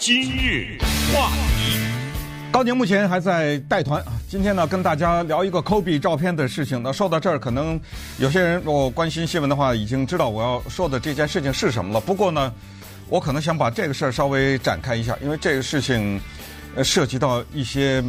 今日话题，高宁目前还在带团啊。今天呢，跟大家聊一个 Kobe 照片的事情。那说到这儿，可能有些人如果关心新闻的话，已经知道我要说的这件事情是什么了。不过呢，我可能想把这个事儿稍微展开一下，因为这个事情涉及到一些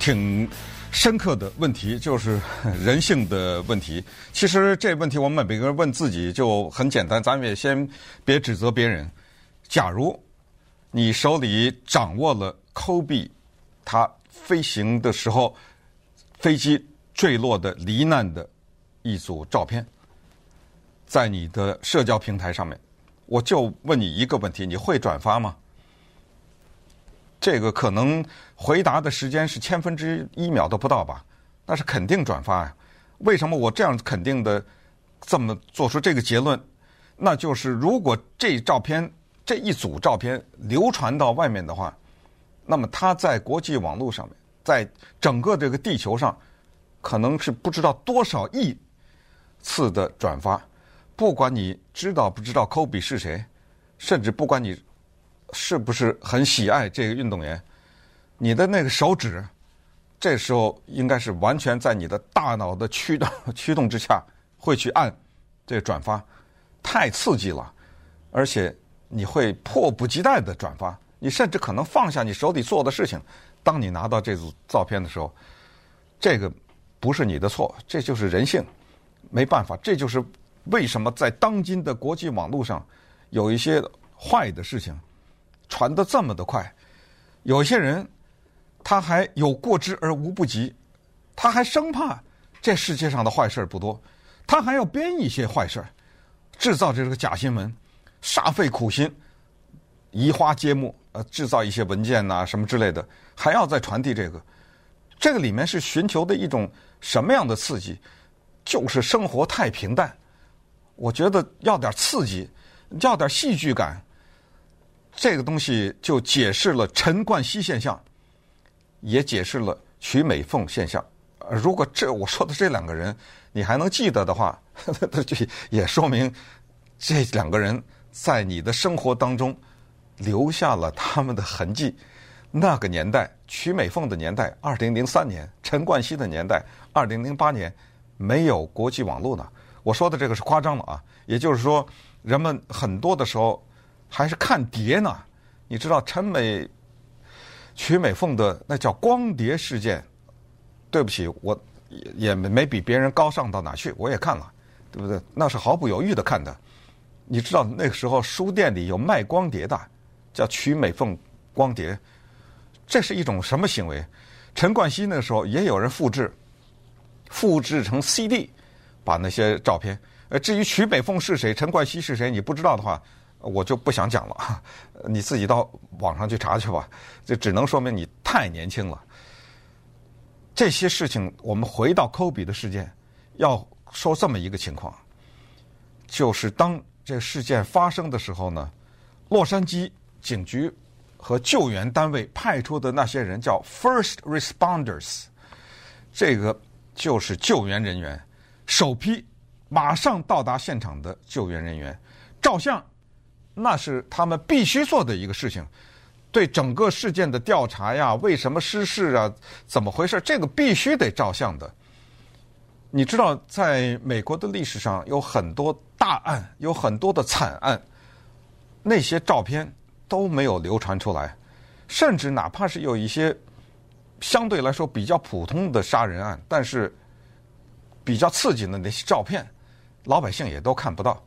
挺深刻的问题，就是人性的问题。其实这问题我们每个人问自己就很简单，咱们也先别指责别人。假如你手里掌握了 Kobe 他飞行的时候飞机坠落的罹难的一组照片，在你的社交平台上面，我就问你一个问题：你会转发吗？这个可能回答的时间是千分之一秒都不到吧？那是肯定转发呀。为什么我这样肯定的这么做出这个结论？那就是如果这照片。这一组照片流传到外面的话，那么它在国际网络上面，在整个这个地球上，可能是不知道多少亿次的转发。不管你知道不知道科比是谁，甚至不管你是不是很喜爱这个运动员，你的那个手指，这时候应该是完全在你的大脑的驱动驱动之下，会去按这个转发，太刺激了，而且。你会迫不及待的转发，你甚至可能放下你手里做的事情。当你拿到这组照片的时候，这个不是你的错，这就是人性，没办法。这就是为什么在当今的国际网络上，有一些坏的事情传得这么的快。有些人他还有过之而无不及，他还生怕这世界上的坏事不多，他还要编一些坏事，制造这个假新闻。煞费苦心，移花接木，呃，制造一些文件呐、什么之类的，还要再传递这个，这个里面是寻求的一种什么样的刺激？就是生活太平淡，我觉得要点刺激，要点戏剧感，这个东西就解释了陈冠希现象，也解释了瞿美凤现象。呃如果这我说的这两个人你还能记得的话，那就也说明这两个人。在你的生活当中留下了他们的痕迹。那个年代，曲美凤的年代，二零零三年；陈冠希的年代，二零零八年，没有国际网络呢。我说的这个是夸张了啊！也就是说，人们很多的时候还是看碟呢。你知道陈美、曲美凤的那叫光碟事件？对不起，我也也没比别人高尚到哪去，我也看了，对不对？那是毫不犹豫的看的。你知道那个时候书店里有卖光碟的，叫曲美凤光碟，这是一种什么行为？陈冠希那时候也有人复制，复制成 CD，把那些照片。呃，至于曲美凤是谁，陈冠希是谁，你不知道的话，我就不想讲了，你自己到网上去查去吧。这只能说明你太年轻了。这些事情，我们回到科比的事件，要说这么一个情况，就是当。这事件发生的时候呢，洛杉矶警局和救援单位派出的那些人叫 first responders，这个就是救援人员，首批马上到达现场的救援人员，照相，那是他们必须做的一个事情。对整个事件的调查呀，为什么失事啊，怎么回事，这个必须得照相的。你知道，在美国的历史上有很多大案，有很多的惨案，那些照片都没有流传出来，甚至哪怕是有一些相对来说比较普通的杀人案，但是比较刺激的那些照片，老百姓也都看不到。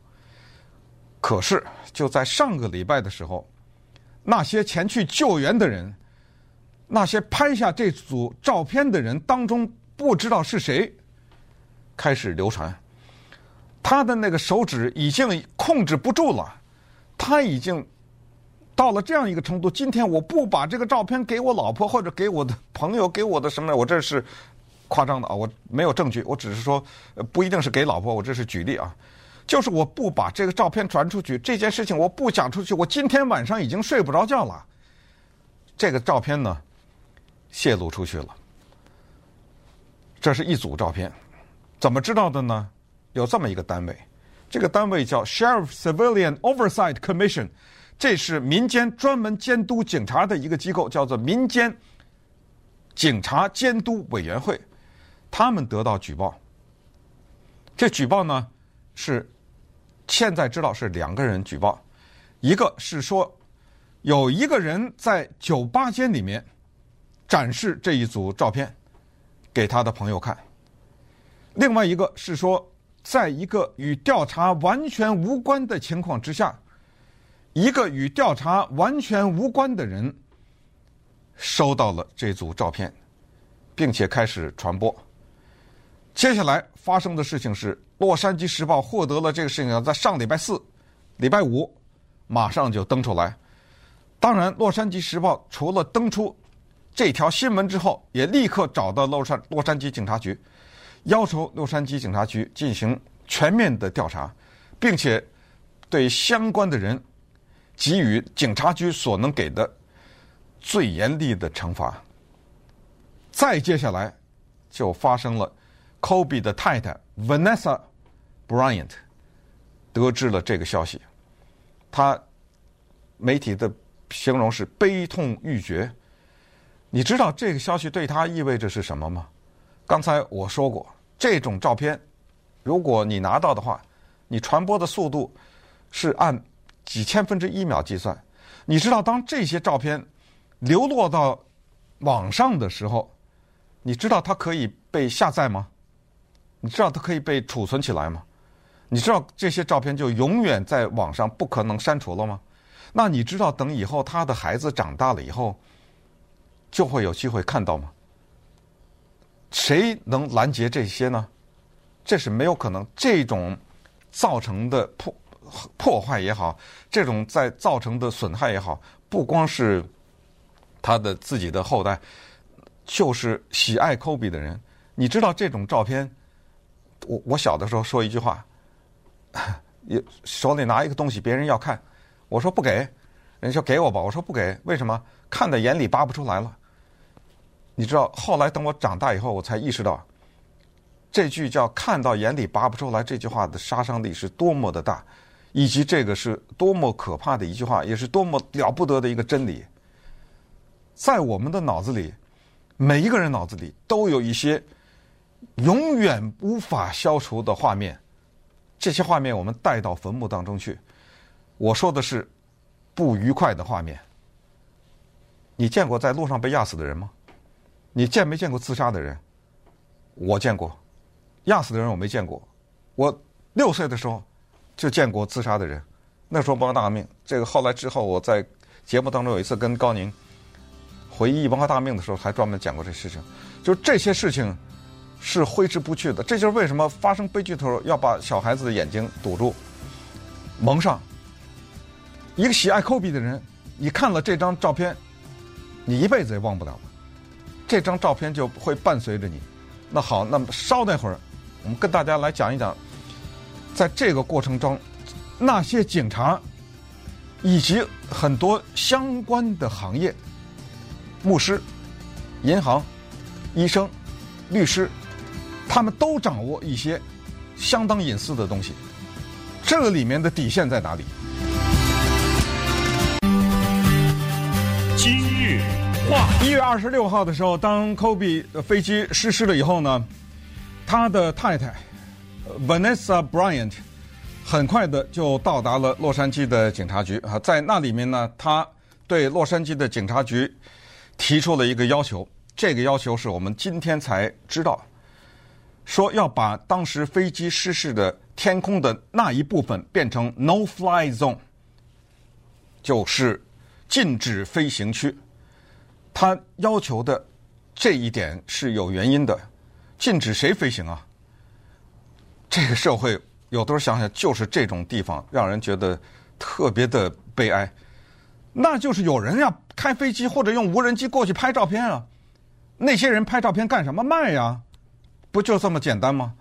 可是就在上个礼拜的时候，那些前去救援的人，那些拍下这组照片的人当中，不知道是谁。开始流传，他的那个手指已经控制不住了，他已经到了这样一个程度。今天我不把这个照片给我老婆或者给我的朋友，给我的什么，我这是夸张的啊，我没有证据，我只是说不一定是给老婆，我这是举例啊，就是我不把这个照片传出去，这件事情我不讲出去，我今天晚上已经睡不着觉了。这个照片呢，泄露出去了，这是一组照片。怎么知道的呢？有这么一个单位，这个单位叫 Sheriff Civilian Oversight Commission，这是民间专门监督警察的一个机构，叫做民间警察监督委员会。他们得到举报，这举报呢是现在知道是两个人举报，一个是说有一个人在酒吧间里面展示这一组照片给他的朋友看，另外一个是说，在一个与调查完全无关的情况之下，一个与调查完全无关的人收到了这组照片，并且开始传播。接下来发生的事情是，《洛杉矶时报》获得了这个事情，在上礼拜四、礼拜五马上就登出来。当然，《洛杉矶时报》除了登出这条新闻之后，也立刻找到洛杉洛杉矶警察局，要求洛杉矶警察局进行全面的调查，并且对相关的人给予警察局所能给的最严厉的惩罚。再接下来就发生了。Kobe 的太太 Vanessa Bryant 得知了这个消息，他媒体的形容是悲痛欲绝。你知道这个消息对他意味着是什么吗？刚才我说过，这种照片如果你拿到的话，你传播的速度是按几千分之一秒计算。你知道当这些照片流落到网上的时候，你知道它可以被下载吗？你知道它可以被储存起来吗？你知道这些照片就永远在网上不可能删除了吗？那你知道等以后他的孩子长大了以后，就会有机会看到吗？谁能拦截这些呢？这是没有可能。这种造成的破破坏也好，这种在造成的损害也好，不光是他的自己的后代，就是喜爱科比的人。你知道这种照片？我我小的时候说一句话，也手里拿一个东西，别人要看，我说不给，人家说给我吧，我说不给，为什么？看在眼里拔不出来了。你知道，后来等我长大以后，我才意识到，这句叫“看到眼里拔不出来”这句话的杀伤力是多么的大，以及这个是多么可怕的一句话，也是多么了不得的一个真理。在我们的脑子里，每一个人脑子里都有一些。永远无法消除的画面，这些画面我们带到坟墓当中去。我说的是不愉快的画面。你见过在路上被压死的人吗？你见没见过自杀的人？我见过，压死的人我没见过。我六岁的时候就见过自杀的人，那时候文化大革命。这个后来之后，我在节目当中有一次跟高宁回忆文化大革命的时候，还专门讲过这事情。就这些事情。是挥之不去的，这就是为什么发生悲剧的时候要把小孩子的眼睛堵住、蒙上。一个喜爱科比的人，你看了这张照片，你一辈子也忘不了了。这张照片就会伴随着你。那好，那么稍等一会儿，我们跟大家来讲一讲，在这个过程中，那些警察以及很多相关的行业，牧师、银行、医生、律师。他们都掌握一些相当隐私的东西，这个里面的底线在哪里？话，一月二十六号的时候，当 Kobe 的飞机失事了以后呢，他的太太 Vanessa Bryant 很快的就到达了洛杉矶的警察局啊，在那里面呢，他对洛杉矶的警察局提出了一个要求，这个要求是我们今天才知道。说要把当时飞机失事的天空的那一部分变成 no fly zone，就是禁止飞行区。他要求的这一点是有原因的，禁止谁飞行啊？这个社会有的时候想想，就是这种地方让人觉得特别的悲哀。那就是有人要开飞机或者用无人机过去拍照片啊，那些人拍照片干什么？卖呀。不就这么简单吗？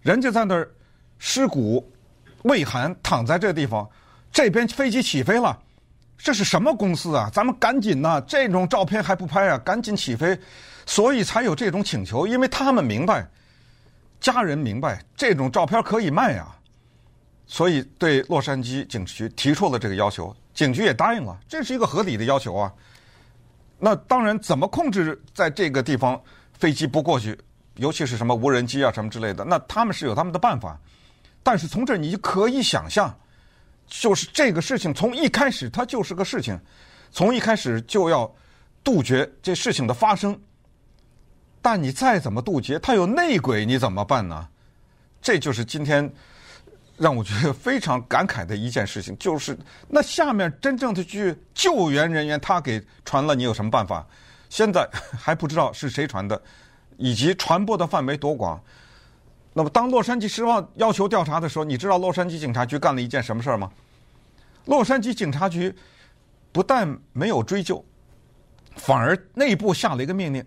人家在那儿尸骨未寒，躺在这地方，这边飞机起飞了，这是什么公司啊？咱们赶紧呐，这种照片还不拍啊？赶紧起飞，所以才有这种请求，因为他们明白，家人明白这种照片可以卖啊。所以对洛杉矶警局提出了这个要求，警局也答应了，这是一个合理的要求啊。那当然，怎么控制在这个地方飞机不过去，尤其是什么无人机啊什么之类的，那他们是有他们的办法。但是从这你可以想象，就是这个事情从一开始它就是个事情，从一开始就要杜绝这事情的发生。但你再怎么杜绝，它有内鬼，你怎么办呢？这就是今天。让我觉得非常感慨的一件事情，就是那下面真正的去救援人员，他给传了，你有什么办法？现在 还不知道是谁传的，以及传播的范围多广。那么，当洛杉矶时报要求调查的时候，你知道洛杉矶警察局干了一件什么事儿吗？洛杉矶警察局不但没有追究，反而内部下了一个命令，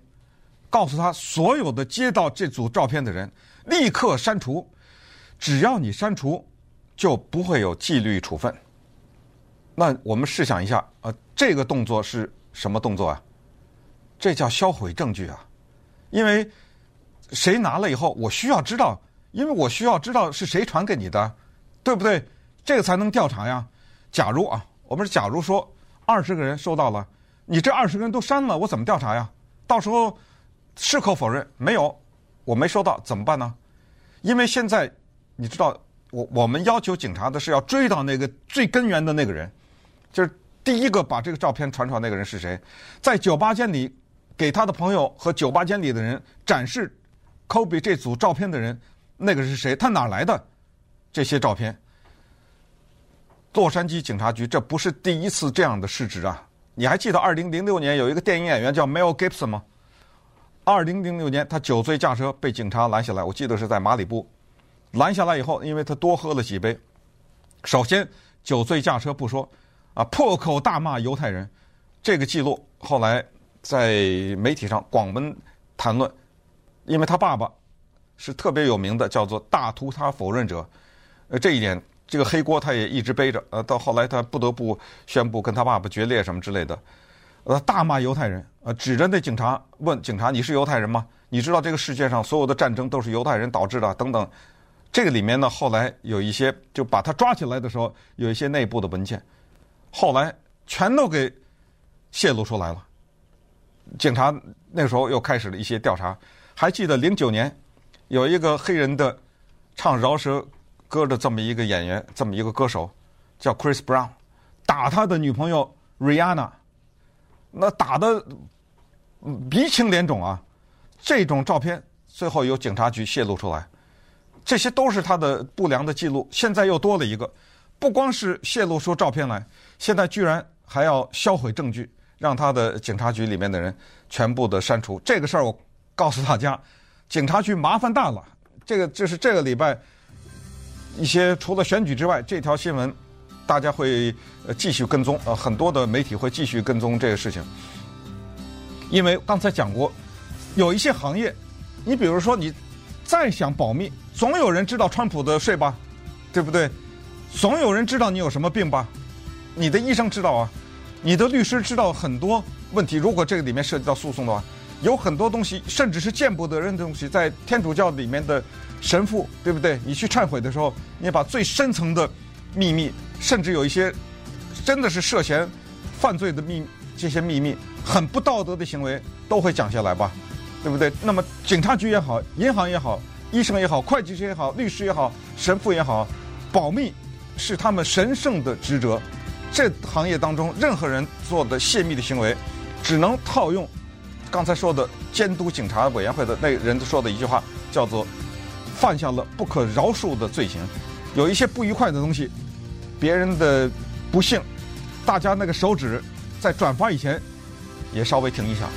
告诉他所有的接到这组照片的人立刻删除。只要你删除，就不会有纪律处分。那我们试想一下，呃，这个动作是什么动作啊？这叫销毁证据啊！因为谁拿了以后，我需要知道，因为我需要知道是谁传给你的，对不对？这个才能调查呀。假如啊，我们是假如说二十个人收到了，你这二十个人都删了，我怎么调查呀？到时候矢口否认，没有，我没收到，怎么办呢？因为现在。你知道，我我们要求警察的是要追到那个最根源的那个人，就是第一个把这个照片传出来那个人是谁？在酒吧间里给他的朋友和酒吧间里的人展示科比这组照片的人，那个是谁？他哪来的这些照片？洛杉矶警察局这不是第一次这样的失职啊！你还记得二零零六年有一个电影演员叫 Mel Gibson 吗？二零零六年他酒醉驾车被警察拦下来，我记得是在马里布。拦下来以后，因为他多喝了几杯，首先酒醉驾车不说，啊，破口大骂犹太人，这个记录后来在媒体上广闻谈论，因为他爸爸是特别有名的，叫做大屠杀否认者，呃，这一点这个黑锅他也一直背着，呃，到后来他不得不宣布跟他爸爸决裂什么之类的，呃，大骂犹太人，呃，指着那警察问警察：“你是犹太人吗？你知道这个世界上所有的战争都是犹太人导致的？”等等。这个里面呢，后来有一些就把他抓起来的时候，有一些内部的文件，后来全都给泄露出来了。警察那时候又开始了一些调查。还记得零九年有一个黑人的唱饶舌歌的这么一个演员，这么一个歌手叫 Chris Brown，打他的女朋友 Rihanna，那打得鼻青脸肿啊！这种照片最后由警察局泄露出来。这些都是他的不良的记录，现在又多了一个，不光是泄露出照片来，现在居然还要销毁证据，让他的警察局里面的人全部的删除。这个事儿我告诉大家，警察局麻烦大了。这个就是这个礼拜一些除了选举之外，这条新闻大家会呃继续跟踪，呃很多的媒体会继续跟踪这个事情，因为刚才讲过，有一些行业，你比如说你。再想保密，总有人知道川普的税吧，对不对？总有人知道你有什么病吧？你的医生知道啊，你的律师知道很多问题。如果这个里面涉及到诉讼的话，有很多东西，甚至是见不得人的东西，在天主教里面的神父，对不对？你去忏悔的时候，你把最深层的秘密，甚至有一些真的是涉嫌犯罪的秘密，这些秘密很不道德的行为，都会讲下来吧？对不对？那么警察局也好，银行也好，医生也好，会计师也好，律师也好，神父也好，保密是他们神圣的职责。这行业当中，任何人做的泄密的行为，只能套用刚才说的监督警察委员会的那个人说的一句话，叫做“犯下了不可饶恕的罪行”。有一些不愉快的东西，别人的不幸，大家那个手指在转发以前，也稍微停一下。